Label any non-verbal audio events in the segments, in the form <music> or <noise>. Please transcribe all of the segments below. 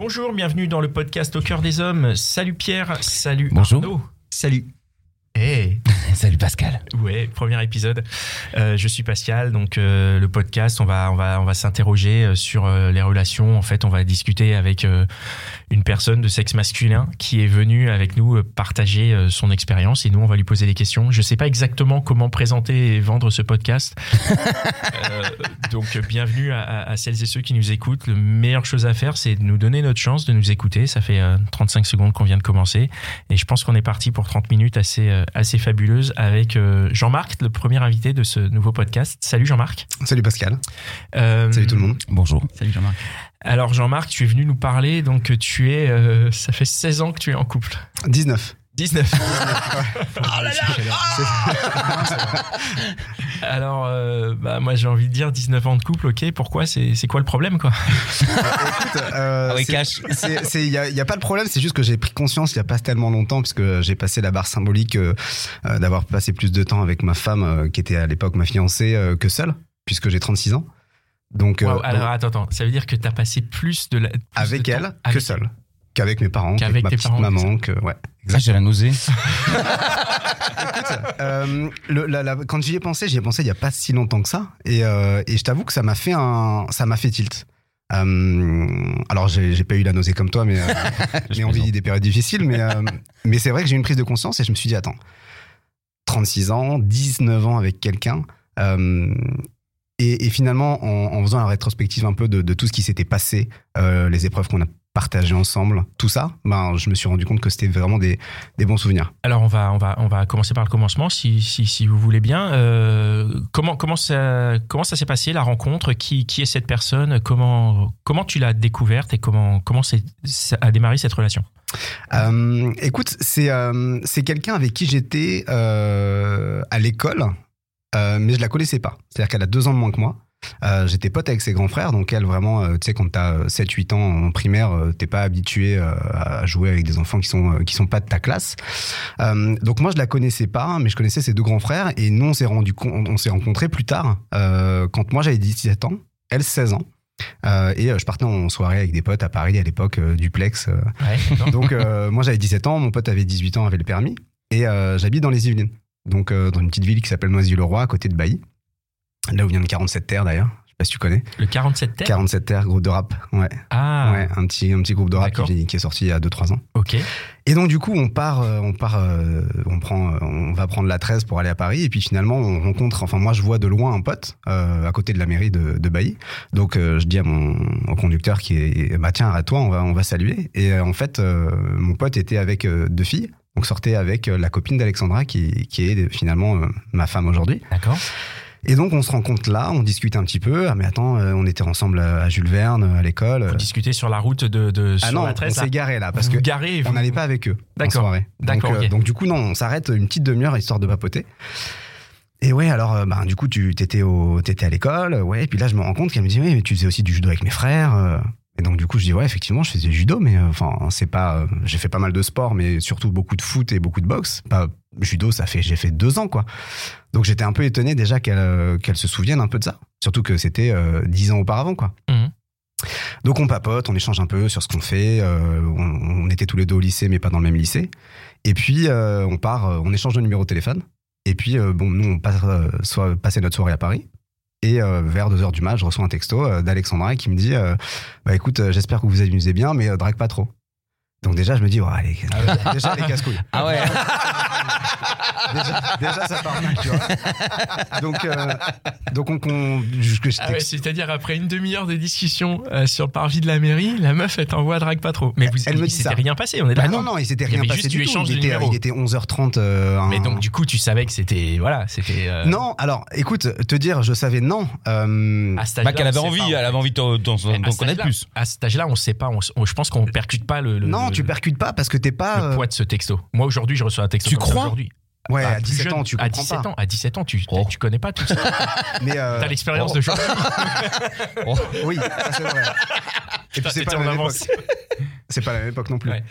Bonjour, bienvenue dans le podcast Au cœur des hommes. Salut Pierre, salut Bonjour. Arnaud. Salut. Hey, <laughs> Salut Pascal. ouais, premier épisode. Euh, je suis Pascal, donc euh, le podcast, on va on va on va s'interroger euh, sur euh, les relations. En fait, on va discuter avec une personne de sexe masculin qui est venue avec nous partager son expérience et nous on va lui poser des questions. Je sais pas exactement comment présenter et vendre ce podcast, <laughs> donc bienvenue à, à- à celles et ceux qui nous écoutent. La meilleure chose à faire, c'est de nous donner notre chance de nous écouter. Ça fait euh, 35 secondes qu'on vient de commencer et je pense qu'on est parti pour 30 minutes assez assez fabuleuses avec euh, Jean-Marc, le premier invité de ce nouveau podcast. Salut Jean-Marc. Salut Pascal. Euh, Salut tout le monde. Bonjour. Salut Jean-Marc. Alors Jean-Marc, tu es venu nous parler, donc tu es, euh, ça fait 16 ans que tu es en couple. 19. 19. <laughs> Alors, euh, bah, moi j'ai envie de dire 19 ans de couple, ok, pourquoi? C'est quoi le problème quoi? Écoute, euh, Ah Il n'y a, pas de problème, c'est juste que j'ai pris conscience il n'y a pas tellement longtemps, puisque j'ai passé la barre symbolique euh, euh, d'avoir passé plus de temps avec ma femme, qui était à l'époque ma fiancée, que seule, puisque j'ai 36 ans. Donc, Alors donc, attends, attends, ça veut dire que tu as passé plus de la. plus avec de temps elle, que avec seule. Qu'avec mes parents, Qu'avec ma petite maman, que, ouais. Ça, j'ai la nausée. <laughs> Euh, le- la- la- quand j'y ai pensé, j'y ai pensé il y a pas si longtemps que ça, et, euh, et je t'avoue que ça m'a fait un, ça m'a fait tilt. Euh, alors j'ai pas eu la nausée comme toi, mais, euh, <laughs> mais on vit des périodes difficiles, mais mais c'est vrai que j'ai eu une prise de conscience et je me suis dit attends, 36 ans, 19 ans avec quelqu'un. et, et finalement, en, en faisant la rétrospective un peu de, de tout ce qui s'était passé, euh, les épreuves qu'on a partagées ensemble, tout ça, ben, je me suis rendu compte que c'était vraiment des, des bons souvenirs. Alors on va, on va, on va commencer par le commencement, si, si, si vous voulez bien. Euh, comment, comment ça, comment ça s'est passé la rencontre? Qui, qui est cette personne? Comment, comment tu l'as découverte et comment, comment ça a démarré cette relation? Euh, écoute, c'est euh, quelqu'un avec qui j'étais euh, à l'école, mais je la connaissais pas. C'est-à-dire qu'elle a deux ans de moins que moi. Euh, j'étais pote avec ses grands frères, donc elle vraiment, euh, tu sais, quand t'as 7-8 ans en primaire, euh, t'es pas habitué euh, à jouer avec des enfants qui sont euh, qui sont pas de ta classe. Euh, donc moi je la connaissais pas, mais je connaissais ses deux grands frères et nous on s'est rendu compte, on s'est rencontrés plus tard, euh, quand moi j'avais 17 ans, elle 16 ans. Euh, et euh, je partais en soirée avec des potes à Paris à l'époque, euh, duplex. euh, Ouais, <laughs> donc euh, moi j'avais 17 ans, mon pote avait 18 ans, avait le permis, et euh, j'habite dans les Yvelines. Donc euh, dans une petite ville qui s'appelle Noisy-le-Roi, à côté de Bailly. Là où vient le 47 Terre d'ailleurs, je sais pas si tu connais. Le 47 terre 47 Terre, groupe de rap, ouais. Ah, ouais un, petit, un petit groupe de rap qui, qui est sorti il y a 2-3 ans. ok. Et donc du coup on part, euh, on part, euh, on prend, on va prendre la 13 pour aller à Paris, et puis finalement on rencontre, enfin moi je vois de loin un pote euh, à côté de la mairie de, de Bailly. Donc euh, je dis à mon au conducteur qui est, bah tiens arrête-toi, on va, on va saluer. Et euh, en fait mon pote était avec deux filles. Donc sortait avec la copine d'Alexandra qui, qui est finalement ma femme aujourd'hui. D'accord. Et donc on se rencontre là, on discute un petit peu. Ah mais attends, euh, on était ensemble à Jules Verne à l'école. Vous discutez sur la route de, de Ah sur non, la on 13 là. s'est garé là parce Vous que garez on n'allait pas avec eux D'accord. D'accord, Donc, euh, donc du coup non, on s'arrête une petite demi-heure histoire de papoter. Et ouais, alors euh, ben du coup tu t'étais au t'étais à l'école, ouais. Et puis là je me rends compte qu'elle me dit oui, mais tu faisais aussi du judo avec mes frères. Et donc du coup je dis ouais effectivement je faisais du judo, mais euh, enfin c'est pas, euh, j'ai fait pas mal de sport, mais surtout beaucoup de foot et beaucoup de boxe. Pas judo, ça fait j'ai fait deux ans quoi. Donc j'étais un peu étonné déjà qu'elle euh, qu'elle se souvienne un peu de ça, surtout que c'était dix ans auparavant quoi. Mhm. Donc on papote, on échange un peu sur ce qu'on fait. on, on était tous les deux au lycée, mais pas dans le même lycée. Et puis on part, on échange de numéro de téléphone. Et puis bon, nous on passe, soit passer notre soirée à Paris. Et euh, vers 2h du match, je reçois un texto euh, d'Alexandra qui me dit euh, Bah écoute, euh, j'espère que vous vous amusez bien, mais euh, drague pas trop. Donc déjà, je me dis, ouais, allez, <laughs> déjà les casse-couilles. Ah ouais <laughs> déjà, déjà, ça part mal, tu vois. Donc, euh, donc on, Ah ouais, C'est-à-dire après une demi-heure de discussion euh, sur le parvis de la mairie, la meuf elle t'envoie drague pas trop. Mais vous, Elle me il dit s'était ça. rien passé, on est Bah d'accord. non, non, il s'était rien passé du tout. Il était, il était 11h30. euh, Mais un- donc du coup tu savais que c'était voilà, c'était. euh, Non, alors, écoute, te dire, je savais non. euh, À cet Bah qu'elle avait envie, elle avait envie d'en connaître plus. À cet âge-là, on sait pas. je pense qu'on percute pas le. non, le- tu percutes pas parce que t'es pas. le euh, poids de ce texto. Moi aujourd'hui, je reçois un texto. Tu crois aujourd'hui. Ouais, Bah, à plus 17 jeune, ans, tu à comprends 17 pas. ans, à 17 ans, tu, Oh. tu connais pas tout ça. <laughs> Mais euh, T'as l'expérience oh. d'aujourd'hui. <laughs> oui, ça c'est vrai. <laughs> Et puis c'est pas, la en même avance. époque. C'est pas la même époque non plus. Ouais.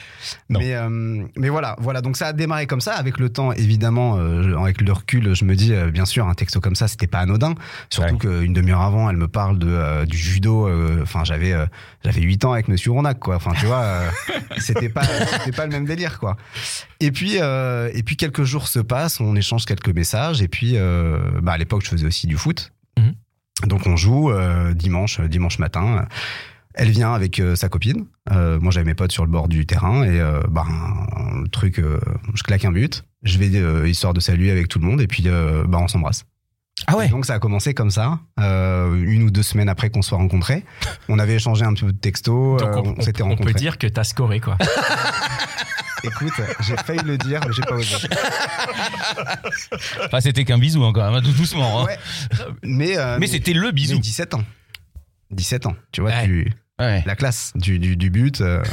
Non. Mais, euh, mais voilà, voilà. Donc ça a démarré comme ça. Avec le temps, évidemment, euh, avec le recul, je me dis, euh, bien sûr, un texto comme ça, c'était pas anodin. Surtout Ouais. qu'une demi-heure avant, elle me parle de du judo. Enfin, j'avais j'avais 8 ans avec Monsieur Ronac, quoi. Enfin, tu vois, c'était pas c'était pas le même délire, quoi. Et puis euh, et puis quelques jours se passent, on échange quelques messages. Et puis, euh, bah, à l'époque, je faisais aussi du foot. Mhm. Donc on joue euh, dimanche, dimanche matin. Elle vient avec sa copine. Moi, j'avais mes potes sur le bord du terrain et bah, un truc, je claque un but. Je vais histoire de saluer avec tout le monde et puis bah, on s'embrasse. Ah ouais Et donc ça a commencé comme ça, euh, une ou deux semaines après qu'on soit rencontrés. On avait échangé un petit peu de texto, Donc euh, on, s'était on peut rencontrés. dire que t'as scoré quoi. <laughs> Écoute, j'ai failli le dire, mais j'ai pas osé. Enfin, c'était qu'un bisou encore, même, tout doucement. hein. Ouais. Mais, euh, Mais c'était le mais bisou. 17 ans. 17 ans, tu vois, Ouais. tu, Ouais. la classe du, du, du but. euh,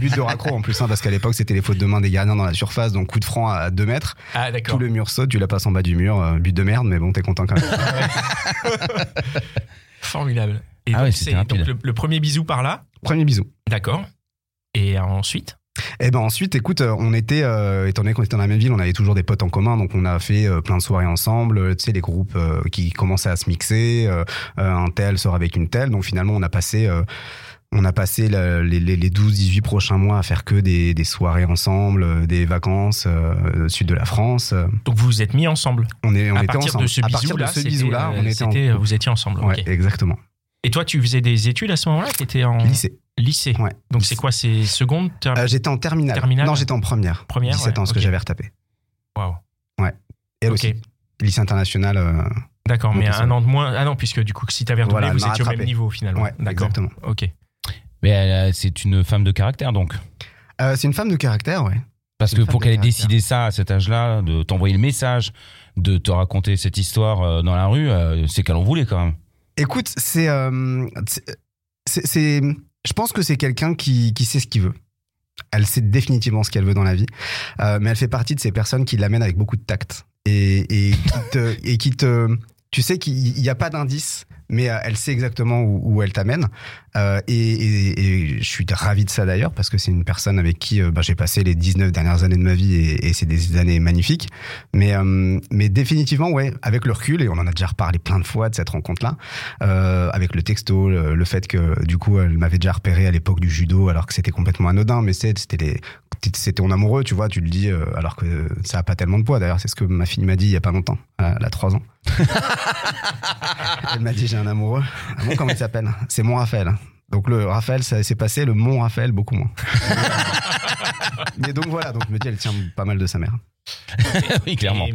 but de raccro en plus, hein, parce qu'à l'époque, c'était les fautes de main des gardiens dans la surface, donc coup de franc à 2 mètres. Ah Tout d'accord. le mur saute, tu la passes en bas du mur, euh, but de merde, mais bon, t'es content quand même. <laughs> Formidable. Et Ah donc, ouais, c'est c'était rapide. donc le, le premier bisou par là. Premier bisou. D'accord. Et ensuite. Et ben ensuite, écoute, euh, on était, euh, étant donné qu'on était dans la même ville, on avait toujours des potes en commun, donc on a fait euh, plein de soirées ensemble. Tu sais, les groupes euh, qui commençaient à se mixer, un tel sort avec une telle. Donc finalement, on a passé, on a passé la- les, les, les 12-18 prochains mois à faire que des, des soirées ensemble, des vacances euh, au sud de la France. Donc vous vous êtes mis ensemble. On, est, on à était ensemble. de ce à partir de ce bisou-là, on était en vous étiez ensemble. Ouais, exactement. Et toi, tu faisais des études à ce moment-là? Tu étais en Lycée. lycée. Ouais. Donc c'est quoi? C'est seconde ter- Euh, j'étais en terminale. Terminale? Non, j'étais en première. Première, 17 ans, ouais, ce que j'avais retapé. Waouh. Et elle Ok. aussi. Lycée international. euh, D'accord, mais un an de moins. Ah non, puisque du coup, si t'avais redoublé, Voilà, vous étiez au même niveau finalement. ouais, D'accord. exactement. Ok. Mais euh, c'est une femme de caractère donc. Euh, c'est une femme de caractère, ouais. Parce que pour qu'elle ait décidé ça à cet âge-là, de t'envoyer le message, de te raconter cette histoire euh, dans la rue, euh, c'est qu'elle en voulait quand même. Écoute, c'est, euh, c'est- c'est- je pense que c'est quelqu'un qui, qui sait ce qu'il veut. Elle sait définitivement ce qu'elle veut dans la vie, Euh, mais elle fait partie de ces personnes qui l'amènent avec beaucoup de tact et, et qui te, et qui te, tu sais qu'il n'y a pas d'indice, mais euh, elle sait exactement où, elle t'amène. Euh, et, je suis ravi de ça d'ailleurs parce que c'est une personne avec qui euh, bah, j'ai passé les 19 dernières années de ma vie et, c'est des années magnifiques. Mais, définitivement, ouais, avec le recul, et on en a déjà reparlé plein de fois de cette rencontre-là, avec le texto, le, le fait que du coup, elle m'avait déjà repéré à l'époque du judo, alors que c'était complètement anodin, mais c'était les, c'était ton amoureux, tu vois, tu le dis, euh, alors que ça a pas tellement de poids. D'ailleurs, c'est ce que ma fille m'a dit il y a pas longtemps. Euh, Elle a 3 ans. <laughs> elle m'a dit j'ai un amoureux. Ah bon, comment il s'appelle? C'est mon Raphaël. Donc le Raphaël, ça s'est passé, le Mont Raphaël, beaucoup moins. <laughs> Mais donc voilà, donc je me dis, elle tient pas mal de sa mère. <laughs> oui, clairement.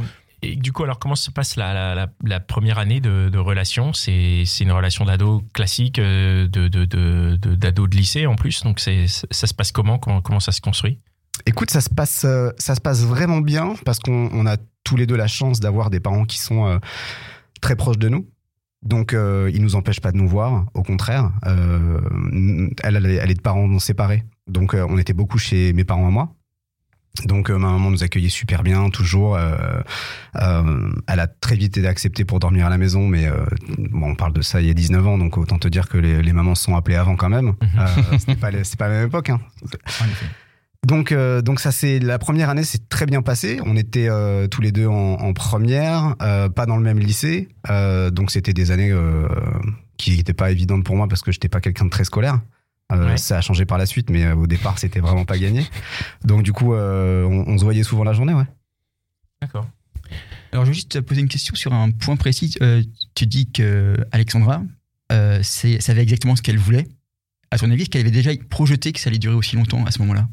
Et, et du coup, alors comment se passe la, la, la- la première année de, de relation? C'est c'est une relation d'ado classique, euh, de de- de- de- d'ado de, lycée en plus. Donc c'est ça se passe comment? Comment, comment ça se construit? Écoute, ça se passe, euh, ça se passe vraiment bien parce qu'on on a tous les deux la chance d'avoir des parents qui sont euh, très proches de nous. Donc, euh, ils nous empêchent pas de nous voir. Au contraire, euh, elle, elle est- de parents séparés. Donc, on était beaucoup chez mes parents à moi. Donc, ma maman nous accueillait super bien, toujours. euh, euh, elle a très vite été acceptée pour dormir à la maison, mais euh, bon, on parle de ça il y a 19 ans, donc autant te dire que les, les mamans sont appelées avant quand même. Euh, C'était pas, c'est pas la même époque. Hein. Donc, euh, donc ça c'est la première année, c'est très bien passé. On était euh, tous les deux en, en première, euh, pas dans le même lycée, donc c'était des années qui n'étaient pas évidentes pour moi parce que j'étais pas quelqu'un de très scolaire. Ouais. Ça a changé par la suite, mais au départ c'était vraiment pas gagné. Donc du coup, on, on se voyait souvent la journée, ouais. D'accord. Alors, je veux juste te poser une question sur un point précis. Tu dis que Alexandra savait exactement ce qu'elle voulait. À ton avis, est-ce qu'elle avait déjà projeté que ça allait durer aussi longtemps à ce moment-là?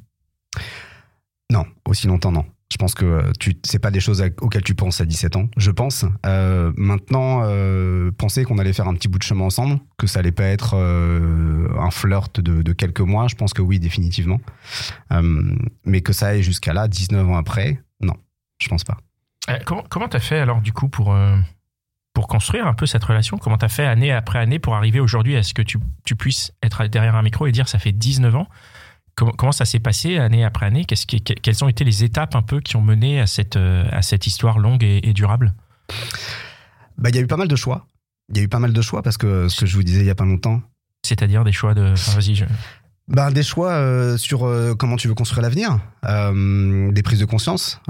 Non, aussi longtemps, non. Je pense que euh, tu, c'est pas des choses auxquelles tu penses à 17 ans, je pense. Euh, maintenant, euh, penser qu'on allait faire un petit bout de chemin ensemble, que ça allait pas être un flirt de, quelques mois, je pense que oui, définitivement. Mais que ça aille jusqu'à là, 19 ans après, non, je pense pas. Comment comment t'as fait alors du coup pour pour construire un peu cette relation? Comment t'as fait année après année pour arriver aujourd'hui à ce que tu, tu puisses être derrière un micro et dire ça fait 19 ans? Comment, comment ça s'est passé année après année? Qu'est-ce qui, que- Quelles ont été les étapes un peu qui ont mené à cette, euh, à cette histoire longue et, et durable? Bah, il y a eu pas mal de choix. Il y a eu pas mal de choix parce que ce que je vous disais il y a pas longtemps, C'est-à-dire des choix de. Enfin, vas-y, je- Ben, des choix euh, sur euh, comment tu veux construire l'avenir, euh, des prises de conscience,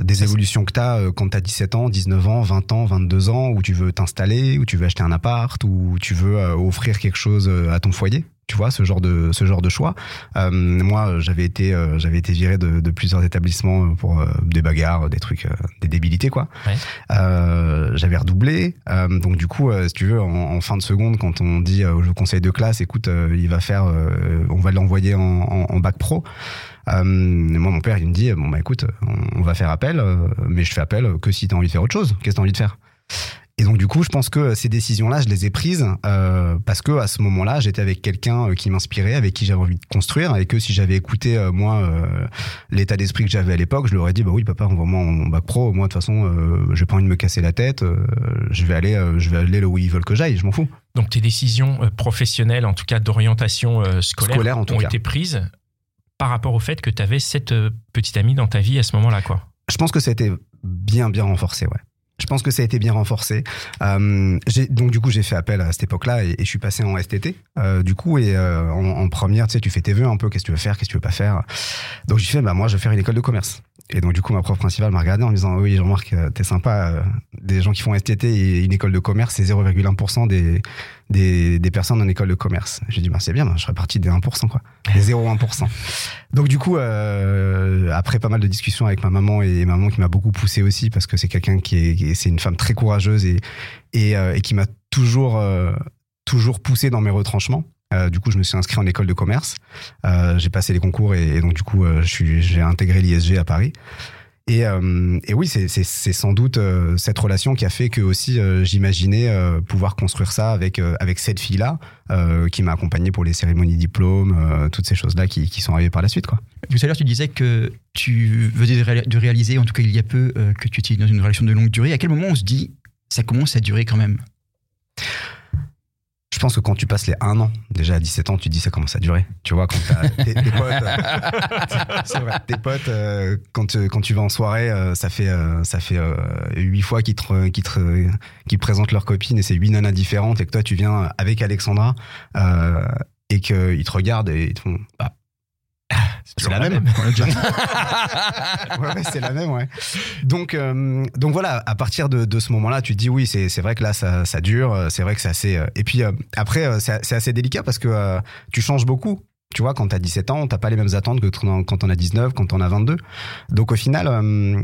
des évolutions que tu as quand tu as 17 ans, 19 ans, 20 ans, 22 ans, où tu veux t'installer, où tu veux acheter un appart, où tu veux offrir quelque chose à ton foyer. Tu vois, ce genre de, ce genre de choix. Euh, moi, j'avais été, euh, j'avais été viré de, de plusieurs établissements pour euh, des bagarres, des trucs, des débilités, quoi. Ouais. J'avais redoublé. Donc, du coup, si tu veux, en, en fin de seconde, quand on dit au conseil de classe, écoute, il va faire, on va l'envoyer en, en, en bac pro. Moi, mon père, il me dit, bon, bah écoute, on, on va faire appel, mais je fais appel que si tu as envie de faire autre chose. Qu'est-ce que tu as envie de faire? Et donc du coup, je pense que ces décisions-là, je les ai prises euh, parce que à ce moment-là, j'étais avec quelqu'un euh, qui m'inspirait, avec qui j'avais envie de construire, et que si j'avais écouté euh, moi euh, l'état d'esprit que j'avais à l'époque, je leur aurais dit bah oui papa, envoie-moi en bac pro. Moi de toute façon, euh, j'ai pas envie de me casser la tête. euh, je vais aller, euh, je vais aller là où ils veulent que j'aille. Je m'en fous. Donc tes décisions euh, professionnelles, en tout cas d'orientation euh, scolaire, Scolaire, en tout ont cas. été prises par rapport au fait que tu avais cette euh, petite amie dans ta vie à ce moment-là, quoi. Je pense que ça a été bien bien renforcé, ouais. Je pense que ça a été bien renforcé. Euh, donc du coup, j'ai fait appel à cette époque-là et, je suis passé en STT. euh, du coup, et euh, en, en première, tu sais, tu fais tes vœux un peu. Qu'est-ce que tu veux faire Qu'est-ce que tu veux pas faire Donc j'ai fait, bah moi, je vais faire une école de commerce. Et donc du coup, ma prof principale m'a regardé en me disant, oui, Jean-Marc, euh, t'es sympa. euh, des gens qui font STT et une école de commerce, c'est 0,1% des, des personnes en école de commerce. J'ai dit, bah c'est bien, bah, je serais parti des 1%, quoi, des 0,1%. Donc du coup, euh, après pas mal de discussions avec ma maman et maman qui m'a beaucoup poussé aussi parce que c'est quelqu'un qui est, c'est une femme très courageuse et et qui m'a toujours euh, toujours poussé dans mes retranchements. Euh, du coup, je me suis inscrit en école de commerce. Euh, j'ai passé les concours et, donc du coup, euh, j'ai intégré l'ISG à Paris. Et, oui, c'est- sans doute cette relation qui a fait que aussi j'imaginais pouvoir construire ça avec cette fille là qui m'a accompagné pour les cérémonies diplômes, toutes ces choses là qui, sont arrivées par la suite quoi. Tout à l'heure, tu disais que tu venais de, réa- de réaliser, en tout cas il y a peu, que tu étais dans une relation de longue durée. À quel moment on se dit, ça commence à durer quand même? Je pense que quand tu passes les un an, déjà à 17 ans, tu te dis ça commence à durer. Tu vois, quand t'as tes, tes potes, euh, <laughs> tes potes, euh, quand, euh, quand tu vas en soirée, ça fait ça fait euh, huit fois qu'ils te, qui te, te présentent leur copine et c'est huit nanas différentes et que toi tu viens avec Alexandra et qu'ils te regardent et ils te font bah, c'est la la même. même. On déjà <laughs> ouais, ouais, c'est la même, ouais. Donc, euh, donc voilà, à partir de, de ce moment-là, tu te dis oui, c'est c'est vrai que là, ça, ça dure, euh, c'est vrai que c'est assez. euh, Et puis euh, après, euh, c'est c'est assez délicat parce que euh, tu changes beaucoup. Tu vois, quand t'as 17 ans, t'as pas les mêmes attentes que quand on a 19, quand on a 22. Donc au final, euh,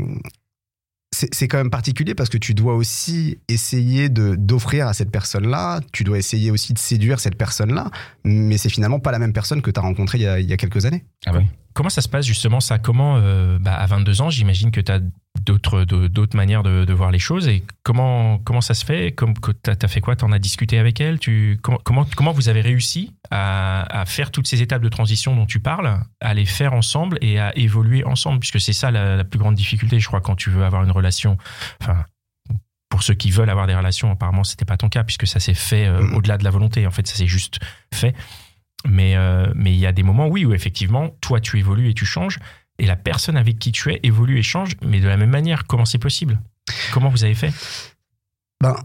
c'est quand même particulier parce que tu dois aussi essayer d'offrir à cette personne-là, tu dois essayer aussi de séduire cette personne-là, mais c'est finalement pas la même personne que t'as rencontrée il y a, il y a quelques années. Ah ouais. Comment ça se passe justement ça? Comment, euh, bah, à 22 ans, j'imagine que tu as d'autres d'autres manières de, de voir les choses. Et comment, comment ça se fait? Comme, Tu as, fait quoi? Tu en as discuté avec elle? Tu, comment, comment, comment vous avez réussi à, à faire toutes ces étapes de transition dont tu parles, à les faire ensemble et à évoluer ensemble? Puisque c'est ça la, la plus grande difficulté, je crois, quand tu veux avoir une relation. Enfin, pour ceux qui veulent avoir des relations, apparemment, c'était pas ton cas, puisque ça s'est fait euh, Mhm. au-delà de la volonté. En fait, ça s'est juste fait. Mais euh, mais il y a des moments, oui, où effectivement, toi, tu évolues et tu changes, et la personne avec qui tu es évolue et change, mais de la même manière. Comment c'est possible? Comment vous avez fait? Ben,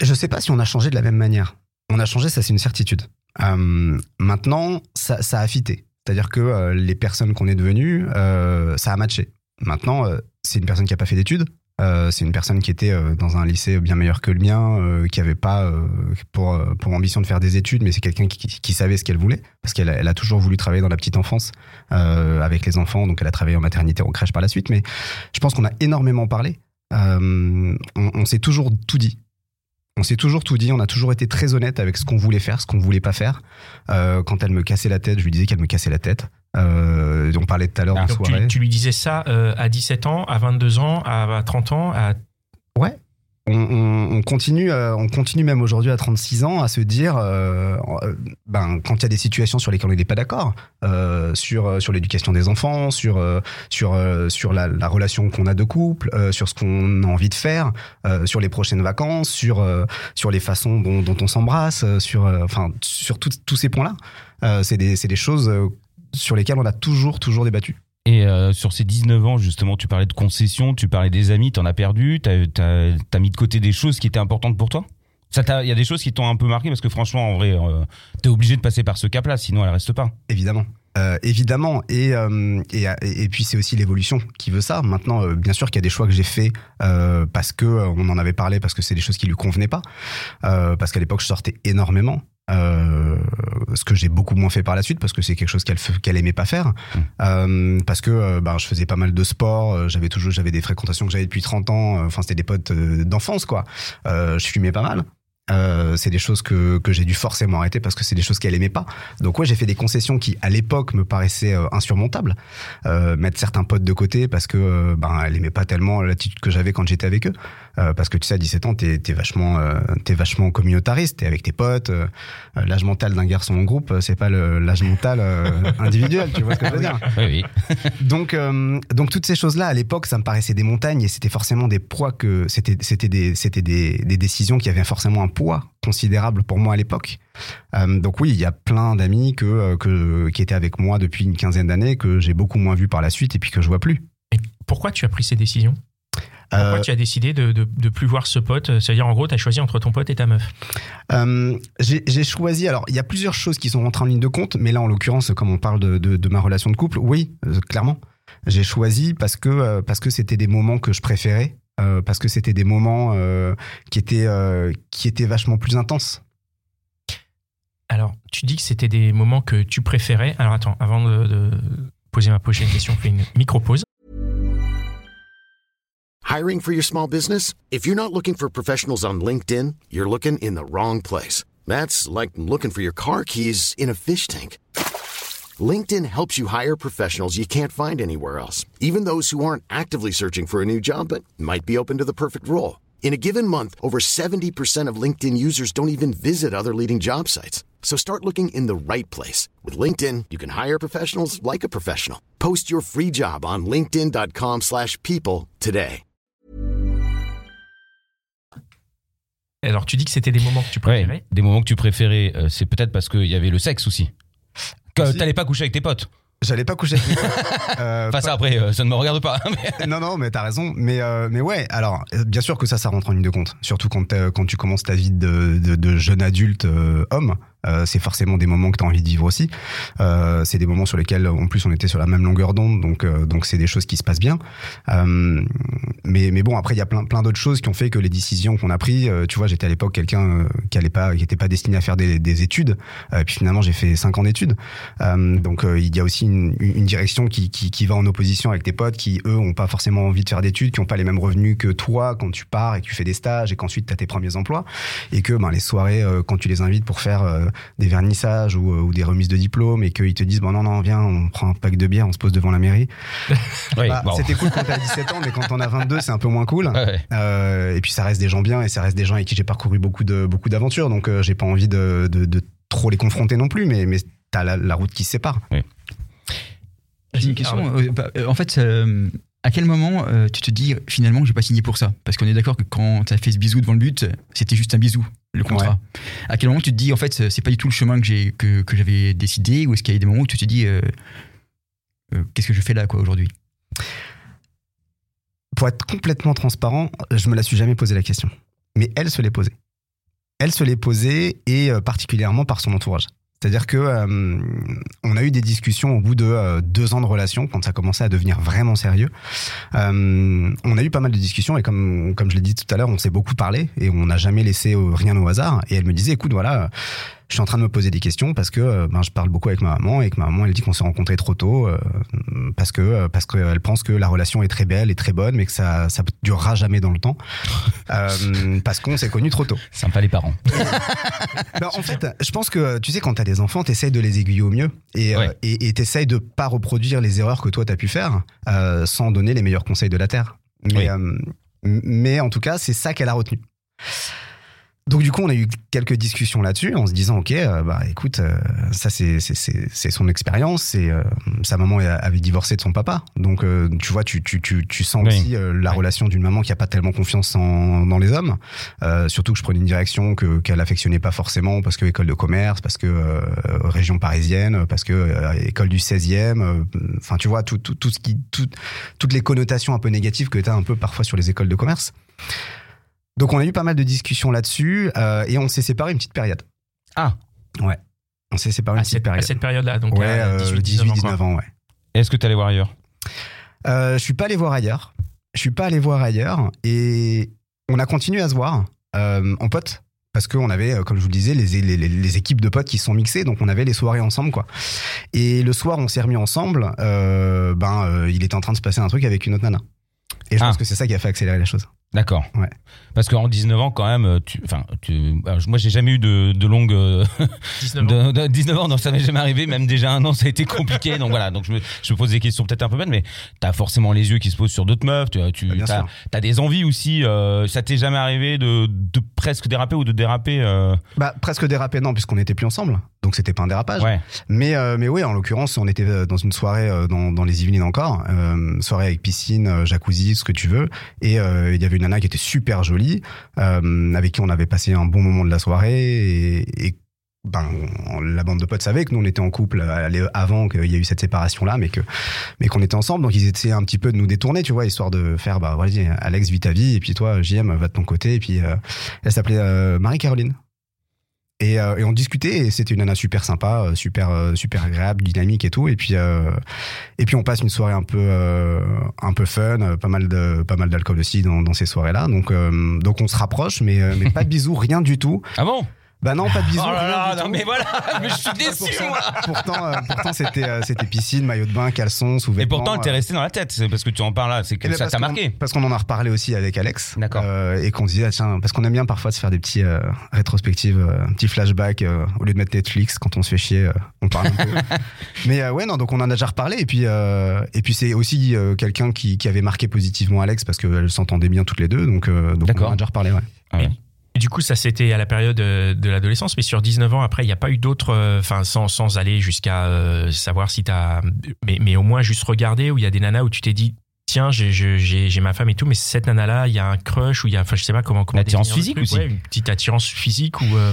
je sais pas si on a changé de la même manière. On a changé, ça c'est une certitude. Euh, maintenant, ça, ça a fité. C'est-à-dire que euh, les personnes qu'on est devenues, ça a matché. Maintenant, c'est une personne qui a pas fait d'études. Euh, c'est une personne qui était euh, dans un lycée bien meilleur que le mien, euh, qui avait pas pour, pour ambition de faire des études, mais c'est quelqu'un qui, savait ce qu'elle voulait, parce qu'elle a, toujours voulu travailler dans la petite enfance avec les enfants, donc elle a travaillé en maternité, en crèche par la suite. Mais je pense qu'on a énormément parlé. On, on s'est toujours tout dit. On s'est toujours tout dit, on a toujours été très honnête avec ce qu'on voulait faire, ce qu'on voulait pas faire. Quand elle me cassait la tête, je lui disais qu'elle me cassait la tête. Euh, on parlait tout à l'heure Ah. de soirée. tu, tu lui disais ça euh, à 17 ans, à 22 ans, à 30 ans, à... Ouais. On, on- on continue, euh, on continue même aujourd'hui à 36 ans à se dire, euh, ben, quand il y a des situations sur lesquelles on n'est pas d'accord, sur, sur l'éducation des enfants, sur, sur, sur la, la relation qu'on a de couple, sur ce qu'on a envie de faire, sur les prochaines vacances, sur, sur les façons dont, dont on s'embrasse, sur, enfin, sur tous ces points-là, c'est des, des choses sur lesquelles on a toujours, toujours débattu. Et euh, sur ces 19 ans, justement, tu parlais de concessions, tu parlais des amis, t'en as perdu, t'as as, mis de côté des choses qui étaient importantes pour toi? Il y a des choses qui t'ont un peu marqué parce que franchement, en vrai, euh, t'es obligé de passer par ce cap-là, sinon elle reste pas. Évidemment. Euh, évidemment, et, euh, et, et, puis c'est aussi l'évolution qui veut ça. Maintenant, euh, bien sûr qu'il y a des choix que j'ai faits parce que on en avait parlé, parce que c'est des choses qui lui convenaient pas, parce qu'à l'époque je sortais énormément. Ce que j'ai beaucoup moins fait par la suite parce que c'est quelque chose qu'elle qu'elle aimait pas faire. Euh, parce que euh, ben, je faisais pas mal de sport euh, j'avais toujours j'avais des fréquentations que j'avais depuis 30 ans enfin c'était des potes d'enfance quoi. Je fumais pas mal Euh, c'est des choses que, que j'ai dû forcément arrêter parce que c'est des choses qu'elle aimait pas donc ouais, j'ai fait des concessions qui à l'époque me paraissaient euh, insurmontables. Euh, mettre certains potes de côté parce que euh, ben elle aimait pas tellement l'attitude que j'avais quand j'étais avec eux. Euh, parce que tu sais à 17 ans t'es es vachement euh, t'es vachement communautariste, t'es avec tes potes. l'âge mental d'un garçon en groupe, c'est pas l'âge mental individuel. Tu vois ce que je veux dire Oui, oui. donc, euh, donc toutes ces choses-là, à l'époque, ça me paraissait des montagnes et c'était forcément des poids que c'était, c'était des, c'était des, des décisions qui avaient forcément un poids considérable pour moi à l'époque. Euh, donc oui, il y a plein d'amis que, euh, que, qui étaient avec moi depuis une quinzaine d'années que j'ai beaucoup moins vu par la suite et puis que je vois plus. Et pourquoi tu as pris ces décisions? Pourquoi Euh, tu as décidé de, de, de plus voir ce pote? C'est-à-dire, en gros, tu as choisi entre ton pote et ta meuf. Euh, j'ai choisi. Alors, il y a plusieurs choses qui sont rentrées en ligne de compte, mais là, en l'occurrence, comme on parle de, de, ma relation de couple, oui, clairement, j'ai choisi parce que parce que c'était des moments que je préférais, euh, parce que c'était des moments euh, qui étaient euh, qui étaient vachement plus intenses. Alors, tu dis que c'était des moments que tu préférais. Alors, attends, avant de, de poser ma prochaine question, fais une micro-pause. Hiring for your small business? If you're not looking for professionals on LinkedIn, you're looking in the wrong place. That's like looking for your car keys in a fish tank. LinkedIn helps you hire professionals you can't find anywhere else, even those who aren't actively searching for a new job but might be open to the perfect role. In a given month, over 70% of LinkedIn users don't even visit other leading job sites. So start looking in the right place. With LinkedIn, you can hire professionals like a professional. Post your free job on linkedin.com/people slash people today. Alors, tu dis que c'était des moments que tu Ouais, préférais. des moments que tu préférais, euh, c'est peut-être parce qu'il y avait le sexe aussi. Que t'allais pas coucher avec tes potes. J'allais pas coucher avec mes potes. <laughs> Euh, Enfin, ça après, euh, ça ne me regarde pas. <laughs> mais- non, non, mais t'as raison. Mais, euh, mais ouais, alors, bien sûr que ça, ça rentre en ligne de compte. Surtout quand, quand tu commences ta vie de, de, de jeune adulte homme. Euh, c'est forcément des moments que tu as envie de vivre aussi. Euh, c'est des moments sur lesquels, en plus, on était sur la même longueur d'onde, donc euh, donc c'est des choses qui se passent bien. Mais mais bon, après, il y a plein plein d'autres choses qui ont fait que les décisions qu'on a prises. tu vois, j'étais à l'époque quelqu'un qui allait pas, qui était pas destiné à faire des, des études. Puis finalement, j'ai fait cinq ans d'études. Donc il y a aussi une, direction qui, qui va en opposition avec tes potes qui eux ont pas forcément envie de faire d'études, qui ont pas les mêmes revenus que toi quand tu pars et que tu fais des stages et qu'ensuite tu as tes premiers emplois et que ben les soirées quand tu les invites pour faire des vernissages ou, euh, ou des remises de diplômes et qu'ils te disent bon non non viens on prend un pack de bière on se pose devant la mairie <laughs> Bah, bon. c'était cool quand t'as 17 ans mais quand on a 22 c'est un peu moins cool Ouais. Euh, et puis ça reste des gens bien et ça reste des gens avec qui j'ai parcouru beaucoup de beaucoup d'aventures donc euh, j'ai pas envie de, de, de trop les confronter non plus mais mais t'as la, la route qui se sépare J'ai une question. euh, bah, euh, en fait, euh, à quel moment euh, tu te dis finalement j'ai pas signé pour ça? Parce qu'on est d'accord que quand tu as fait ce bisou devant le but, c'était juste un bisou, le contrat. À quel moment tu te dis en fait c'est pas du tout le chemin que j'ai que, que j'avais décidé ou est-ce qu'il y a des moments où tu te dis euh, euh, qu'est-ce que je fais là quoi aujourd'hui? Pour être complètement transparent, je me la suis jamais posé la question. Mais elle se l'est posée. Elle se l'est posée et particulièrement par son entourage. C'est-à-dire que euh, on a eu des discussions au bout de euh, deux ans de relation, quand ça commençait à devenir vraiment sérieux. Euh, on a eu pas mal de discussions et comme comme je l'ai dit tout à l'heure, on s'est beaucoup parlé et on n'a jamais laissé euh, rien au hasard. Et elle me disait, écoute, voilà, je suis en train de me poser des questions parce que euh, ben, je parle beaucoup avec ma maman et que ma maman elle dit qu'on s'est rencontrés trop tôt euh, parce que euh, parce qu'elle pense que la relation est très belle et très bonne mais que ça ça durera jamais dans le temps <laughs> euh, parce qu'on s'est connus trop tôt. Sympa les parents. <laughs> Ben, en fait, je pense que tu sais quand t'as des enfants, t'essayes de les aiguiller au mieux et Ouais. euh, et et t'essayes de pas reproduire les erreurs que toi t'as pu faire euh, sans donner les meilleurs conseils de la terre. Mais Oui. euh, mais en tout cas, c'est ça qu'elle a retenu. Donc du coup, on a eu quelques discussions là-dessus en se disant, ok, euh, bah écoute, euh, ça c'est son expérience. C'est euh, sa maman avait divorcé de son papa, donc euh, tu vois, tu tu tu, tu sens Oui. aussi euh, la relation d'une maman qui a pas tellement confiance en, dans les hommes. Euh, surtout que je prenais une direction que qu'elle affectionnait pas forcément parce que école de commerce, parce que euh, région parisienne, parce que euh, école du 16e. euh, Enfin, tu vois, tout tout tout ce qui tout, toutes les connotations un peu négatives que tu as un peu parfois sur les écoles de commerce. Donc on a eu pas mal de discussions là-dessus euh, et on s'est séparés une petite période. Ah. Ouais. On s'est séparés une À petite cette, à période. cette période-là, donc ouais, à euh, 18, 19 ans. 18-19 ouais. Est-ce que tu allais voir ailleurs? Euh, je suis pas allé voir ailleurs. Je suis pas allé voir ailleurs et on a continué à se voir euh, en pote parce qu'on avait, euh, comme je vous le disais, les, les, les- les équipes de potes qui se sont mixées, donc on avait les soirées ensemble, quoi. Et le soir, on s'est remis ensemble. euh, ben, euh, il était en train de se passer un truc avec une autre nana. Et je Ah. pense que c'est ça qui a fait accélérer la chose. D'accord. Ouais. Parce qu'en 19 ans, quand même, tu, enfin, tu, alors, moi, j'ai jamais eu de, de longue, euh, 19 ans. de, de- 19 ans, non, ça m'est jamais arrivé. Même déjà un an, ça a été compliqué. donc voilà. Donc je me, je me pose des questions peut-être un peu bêtes, mais t'as forcément les yeux qui se posent sur d'autres meufs. Tu, tu Bah, as, des envies aussi. euh, ça t'est jamais arrivé de, de presque déraper ou de déraper euh, Bah, presque dérapé, non, puisqu'on n'était plus ensemble. Donc c'était pas un dérapage. Ouais. Mais, euh, mais oui, en l'occurrence, on était euh, dans une soirée euh, dans, dans les Yvelines encore, euh, soirée avec piscine, euh, jacuzzi, ce que tu veux. Et euh, il y avait une nana qui était super jolie, euh, avec qui on avait passé un bon moment de la soirée. Et, et, ben, la bande de potes savait que nous on était en couple avant qu'il y ait eu cette séparation là, mais que mais qu'on était ensemble. Donc ils essayaient un petit peu de nous détourner, tu vois, histoire de faire bah vas-y, Alex vis ta vie et puis toi JM va de ton côté. Et puis euh, elle s'appelait euh, Marie-Caroline. Et, euh, et on discutait et c'était une nana super sympa, euh, super euh, super agréable, dynamique et tout. Et puis euh, et puis on passe une soirée un peu euh, un peu fun, euh, pas mal de pas mal d'alcool aussi dans, dans ces soirées là. Donc donc on se rapproche, mais mais pas de bisous, rien du tout. Ah bon? Bah non, pas de bisous. Oh là là, non tout. mais voilà, <laughs> mais je suis déçu Pourtant, moi. pourtant, euh, pourtant c'était euh, c'était piscine, maillot de bain, caleçon, Et sous-vêtements. pourtant, elle t'est euh, restée dans la tête. C'est parce que tu en parles là. C'est que eh ben, ça t'a marqué. Parce qu'on en a reparlé aussi avec Alex. D'accord. Euh, et qu'on disait, ah, tiens, parce qu'on aime bien parfois se faire des petits euh, rétrospectives, euh, un petit flashback, euh, au lieu de mettre Netflix quand on se fait chier, euh, on parle un peu. <laughs> Mais euh, ouais, non, donc on en a déjà reparlé. Et puis, euh, et puis c'est aussi euh, quelqu'un qui, qui avait marqué positivement Alex parce qu'elles s'entendaient bien toutes les deux. Donc, euh, donc on en a déjà reparlé, ouais. Ah ouais. Du coup, ça c'était à la période euh, de l'adolescence, mais sur 19 ans après, il n'y a pas eu d'autres, euh, enfin sans, sans aller jusqu'à euh, savoir si t'as, mais, mais au moins juste regarder où il y a des nanas où tu t'es dit, tiens, j'ai- ma femme et tout, mais cette nana-là, il y a un crush ou il y a, enfin je sais pas comment. comment L'attirance physique truc, aussi. ouais, Une petite attirance physique ou. euh,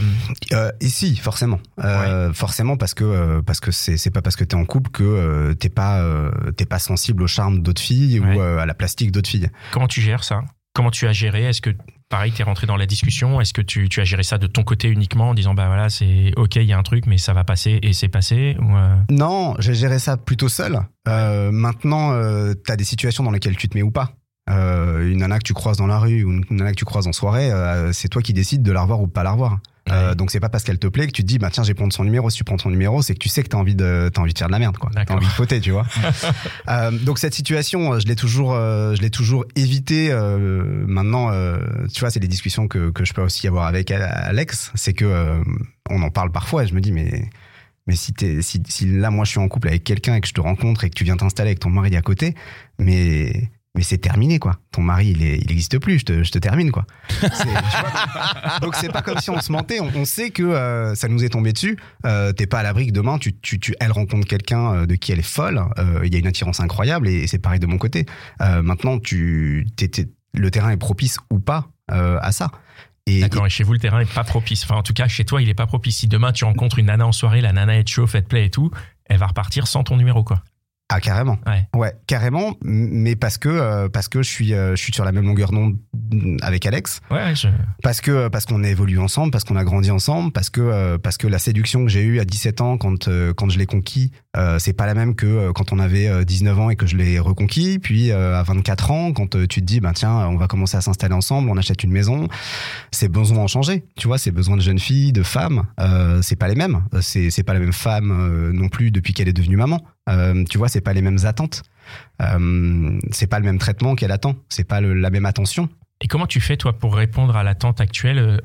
Euh, et si, forcément. Euh, Forcément parce que euh, parce que c'est c'est pas parce que t'es en couple que euh, t'es pas euh, t'es pas sensible au charme d'autres filles Ouais. ou euh, à la plastique d'autres filles. comment tu gères ça? Comment tu as géré? Est-ce que pareil, t'es rentré dans la discussion Est-ce que tu, tu as géré ça de ton côté uniquement en disant bah voilà, c'est ok, il y a un truc, mais ça va passer et c'est passé euh, Non, j'ai géré ça plutôt seul. Euh, maintenant, euh, t'as des situations dans lesquelles tu te mets ou pas. Euh, une nana que tu croises dans la rue ou une nana que tu croises en soirée, c'est toi qui décides de la revoir ou pas la revoir. Euh, donc c'est pas parce qu'elle te plaît que tu te dis bah tiens j'ai prendre son numéro. Si tu prends ton numéro, c'est que tu sais que t'as envie de t'as envie de faire de la merde quoi. T'as envie de fauter, tu vois. <laughs> Euh, donc cette situation, euh, je l'ai toujours euh, je l'ai toujours évité. Maintenant, tu vois, c'est des discussions que que je peux aussi avoir avec Alex. C'est que on en parle parfois et je me dis mais mais si, t'es, si, si là, moi, je suis en couple avec quelqu'un et que je te rencontre et que tu viens t'installer avec ton mari à côté, mais, mais c'est terminé, quoi. Ton mari, il, est, il existe plus, je te, je te termine, quoi. Donc, c'est pas comme si on se mentait. On, on sait que euh, ça nous est tombé dessus. Euh, t'es pas à l'abri que demain, tu, tu, tu, elle rencontre quelqu'un euh, de qui elle est folle. Euh, Il y a une attirance incroyable et, c'est pareil de mon côté. Maintenant, tu, le terrain est propice ou pas à ça. D'accord, et chez vous, le terrain est pas propice. Enfin, en tout cas, chez toi, il est pas propice. Si demain tu rencontres une nana en soirée, la nana est chauffe, elle te plaît et tout, elle va repartir sans ton numéro, quoi. Ah carrément. Ouais. Ouais, carrément. Mais parce que euh, parce que je suis euh, je suis sur la même longueur d'onde avec Alex. Ouais, je- Parce que parce qu'on a évolué ensemble, parce qu'on a grandi ensemble, parce que euh, parce que la séduction que j'ai eue à 17 ans quand euh, quand je l'ai conquis, euh, c'est pas la même que euh, quand on avait euh, 19 ans et que je l'ai reconquis. Puis euh, à 24 ans, quand euh, tu te dis ben tiens, on va commencer à s'installer ensemble, on achète une maison, ses besoins ont changé. Tu vois, ses besoins de jeune fille, de femme, euh, c'est pas les mêmes. C'est c'est pas la même femme euh, non plus depuis qu'elle est devenue maman. Euh, tu vois, c'est pas les mêmes attentes. Euh, c'est pas le même traitement qu'elle attend. C'est pas le- la même attention. Et comment tu fais, toi, pour répondre à l'attente actuelle euh,